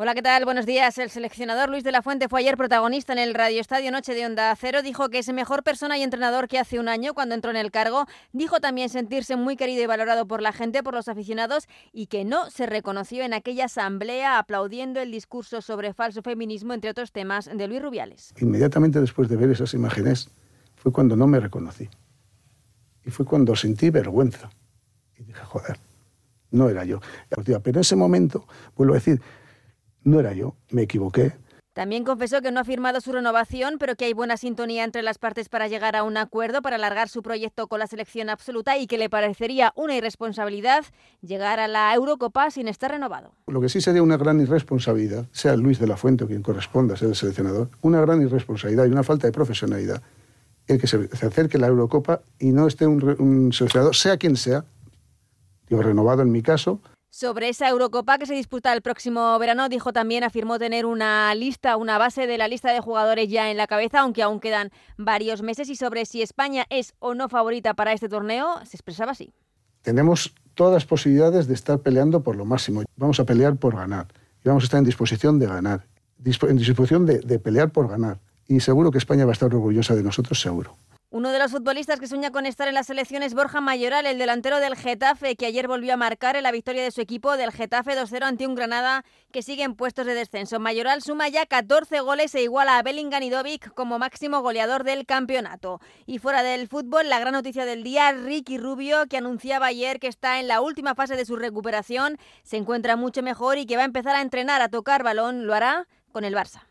Hola, ¿qué tal? Buenos días. El seleccionador Luis de la Fuente fue ayer protagonista en el Radio Estadio Noche de Onda Cero. Dijo que es mejor persona y entrenador que hace un año cuando entró en el cargo. Dijo también sentirse muy querido y valorado por la gente, por los aficionados y que no se reconoció en aquella asamblea aplaudiendo el discurso sobre falso feminismo, entre otros temas, de Luis Rubiales. Inmediatamente después de ver esas imágenes fue cuando no me reconocí. Y fue cuando sentí vergüenza. Y dije, joder, no era yo. Pero en ese momento, vuelvo a decir, no era yo, me equivoqué. También confesó que no ha firmado su renovación, pero que hay buena sintonía entre las partes para llegar a un acuerdo para alargar su proyecto con la selección absoluta y que le parecería una irresponsabilidad llegar a la Eurocopa sin estar renovado. Lo que sí sería una gran irresponsabilidad, sea Luis de la Fuente o quien corresponda a ser el seleccionador, una gran irresponsabilidad y una falta de profesionalidad el que se, acerque a la Eurocopa y no esté un, un seleccionador, sea quien sea, digo, renovado en mi caso, sobre esa Eurocopa que se disputa el próximo verano, dijo también, afirmó tener una lista, una base de la lista de jugadores ya en la cabeza, aunque aún quedan varios meses. Y sobre si España es o no favorita para este torneo, se expresaba así. Tenemos todas las posibilidades de estar peleando por lo máximo. Vamos a pelear por ganar. Y vamos a estar en disposición de ganar. En disposición de, de pelear por ganar. Y seguro que España va a estar orgullosa de nosotros, seguro. Uno de los futbolistas que sueña con estar en la selección es Borja Mayoral, el delantero del Getafe, que ayer volvió a marcar en la victoria de su equipo del Getafe 2-0 ante un Granada que sigue en puestos de descenso. Mayoral suma ya 14 goles e iguala a Bellingham y Dovic como máximo goleador del campeonato. Y fuera del fútbol, la gran noticia del día, Ricky Rubio, que anunciaba ayer que está en la última fase de su recuperación, se encuentra mucho mejor y que va a empezar a entrenar a tocar balón, lo hará con el Barça.